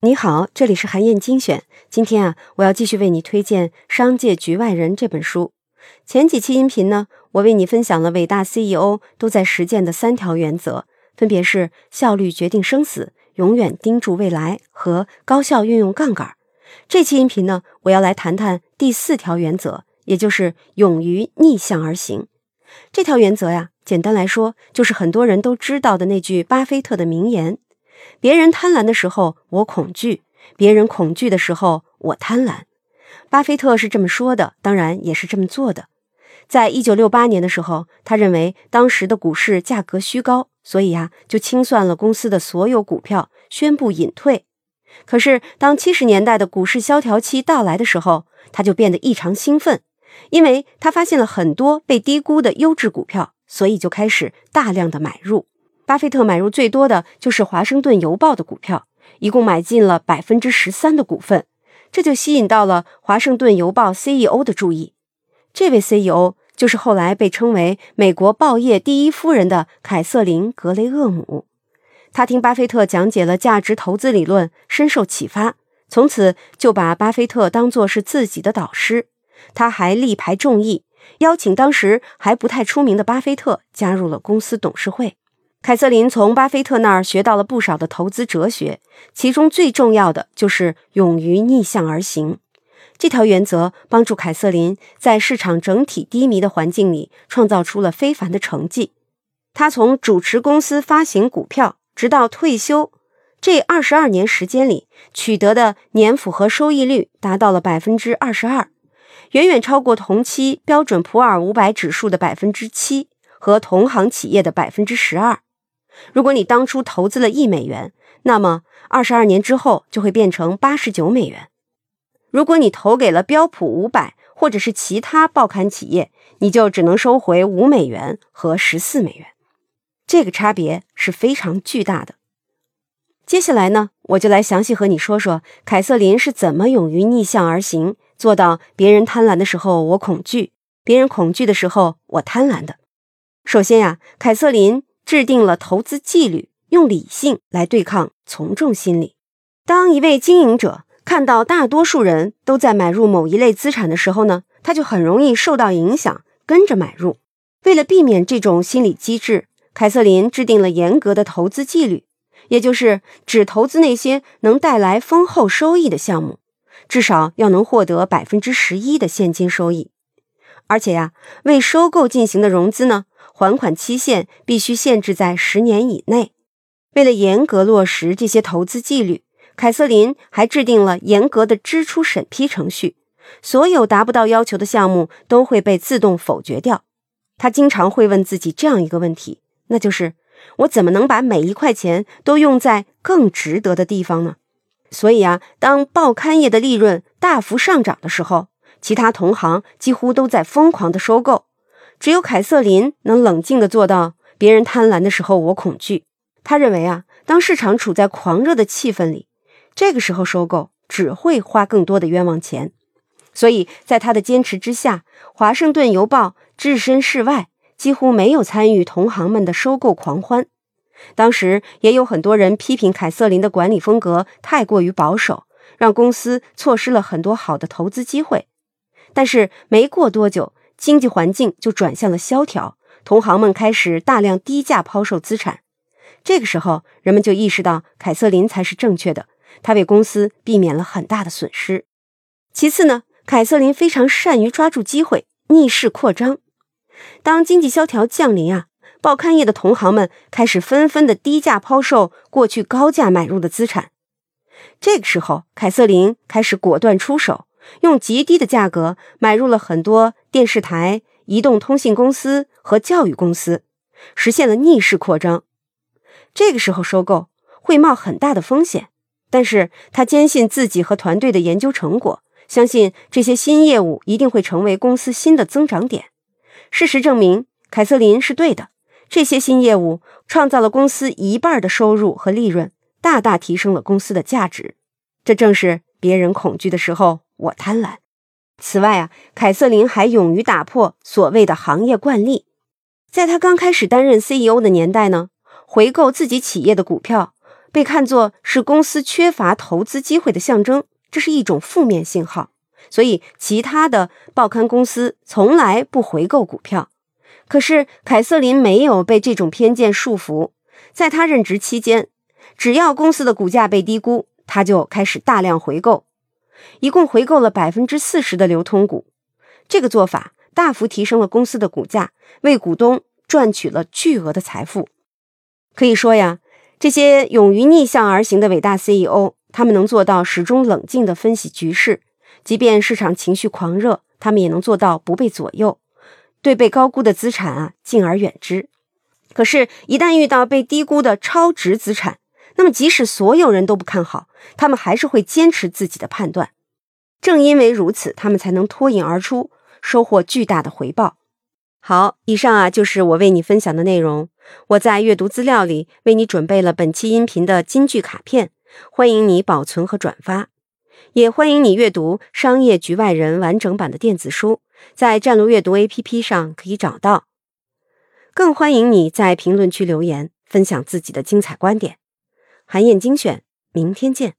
你好，这里是韩燕精选。今天啊，我要继续为你推荐《商界局外人》这本书。前几期音频呢，我为你分享了伟大 CEO 都在实践的三条原则，分别是效率决定生死、永远盯住未来和高效运用杠杆。这期音频呢，我要来谈谈第四条原则，也就是勇于逆向而行。这条原则呀，简单来说，就是很多人都知道的那句巴菲特的名言。别人贪婪的时候，我恐惧；别人恐惧的时候，我贪婪。巴菲特是这么说的，当然也是这么做的。在一九六八年的时候，他认为当时的股市价格虚高，所以呀，就清算了公司的所有股票，宣布隐退。可是，当七十年代的股市萧条期到来的时候，他就变得异常兴奋，因为他发现了很多被低估的优质股票，所以就开始大量的买入。巴菲特买入最多的就是《华盛顿邮报》的股票，一共买进了百分之十三的股份，这就吸引到了《华盛顿邮报》CEO 的注意。这位 CEO 就是后来被称为美国报业第一夫人的凯瑟琳·格雷厄姆。他听巴菲特讲解了价值投资理论，深受启发，从此就把巴菲特当作是自己的导师。他还力排众议，邀请当时还不太出名的巴菲特加入了公司董事会。凯瑟琳从巴菲特那儿学到了不少的投资哲学，其中最重要的就是勇于逆向而行。这条原则帮助凯瑟琳在市场整体低迷的环境里创造出了非凡的成绩。他从主持公司发行股票，直到退休这二十二年时间里取得的年复合收益率达到了百分之二十二，远远超过同期标准普尔五百指数的百分之七和同行企业的百分之十二。如果你当初投资了一美元，那么二十二年之后就会变成八十九美元。如果你投给了标普五百或者是其他报刊企业，你就只能收回五美元和十四美元。这个差别是非常巨大的。接下来呢，我就来详细和你说说凯瑟琳是怎么勇于逆向而行，做到别人贪婪的时候我恐惧，别人恐惧的时候我贪婪的。首先呀，凯瑟琳。制定了投资纪律，用理性来对抗从众心理。当一位经营者看到大多数人都在买入某一类资产的时候呢，他就很容易受到影响，跟着买入。为了避免这种心理机制，凯瑟琳制定了严格的投资纪律，也就是只投资那些能带来丰厚收益的项目，至少要能获得百分之十一的现金收益。而且呀，为收购进行的融资呢。还款期限必须限制在十年以内。为了严格落实这些投资纪律，凯瑟琳还制定了严格的支出审批程序。所有达不到要求的项目都会被自动否决掉。他经常会问自己这样一个问题，那就是：我怎么能把每一块钱都用在更值得的地方呢？所以啊，当报刊业的利润大幅上涨的时候，其他同行几乎都在疯狂的收购。只有凯瑟琳能冷静的做到，别人贪婪的时候我恐惧。他认为啊，当市场处在狂热的气氛里，这个时候收购只会花更多的冤枉钱。所以在他的坚持之下，《华盛顿邮报》置身事外，几乎没有参与同行们的收购狂欢。当时也有很多人批评凯瑟琳的管理风格太过于保守，让公司错失了很多好的投资机会。但是没过多久。经济环境就转向了萧条，同行们开始大量低价抛售资产。这个时候，人们就意识到凯瑟琳才是正确的，他为公司避免了很大的损失。其次呢，凯瑟琳非常善于抓住机会，逆势扩张。当经济萧条降临啊，报刊业的同行们开始纷纷的低价抛售过去高价买入的资产。这个时候，凯瑟琳开始果断出手。用极低的价格买入了很多电视台、移动通信公司和教育公司，实现了逆势扩张。这个时候收购会冒很大的风险，但是他坚信自己和团队的研究成果，相信这些新业务一定会成为公司新的增长点。事实证明，凯瑟琳是对的，这些新业务创造了公司一半的收入和利润，大大提升了公司的价值。这正是别人恐惧的时候。我贪婪。此外啊，凯瑟琳还勇于打破所谓的行业惯例。在他刚开始担任 CEO 的年代呢，回购自己企业的股票被看作是公司缺乏投资机会的象征，这是一种负面信号。所以，其他的报刊公司从来不回购股票。可是，凯瑟琳没有被这种偏见束缚。在他任职期间，只要公司的股价被低估，他就开始大量回购，一共回购了百分之四十的流通股。这个做法大幅提升了公司的股价，为股东赚取了巨额的财富。可以说呀，这些勇于逆向而行的伟大 CEO，他们能做到始终冷静地分析局势，即便市场情绪狂热，他们也能做到不被左右，对被高估的资产啊敬而远之。可是，一旦遇到被低估的超值资产，那么即使所有人都不看好，他们还是会坚持自己的判断。正因为如此，他们才能脱颖而出，收获巨大的回报。好，以上啊就是我为你分享的内容。我在阅读资料里为你准备了本期音频的金句卡片，欢迎你保存和转发，也欢迎你阅读《商业局外人》完整版的电子书，在站路阅读 APP 上可以找到。更欢迎你在评论区留言，分享自己的精彩观点。韩燕精选，明天见。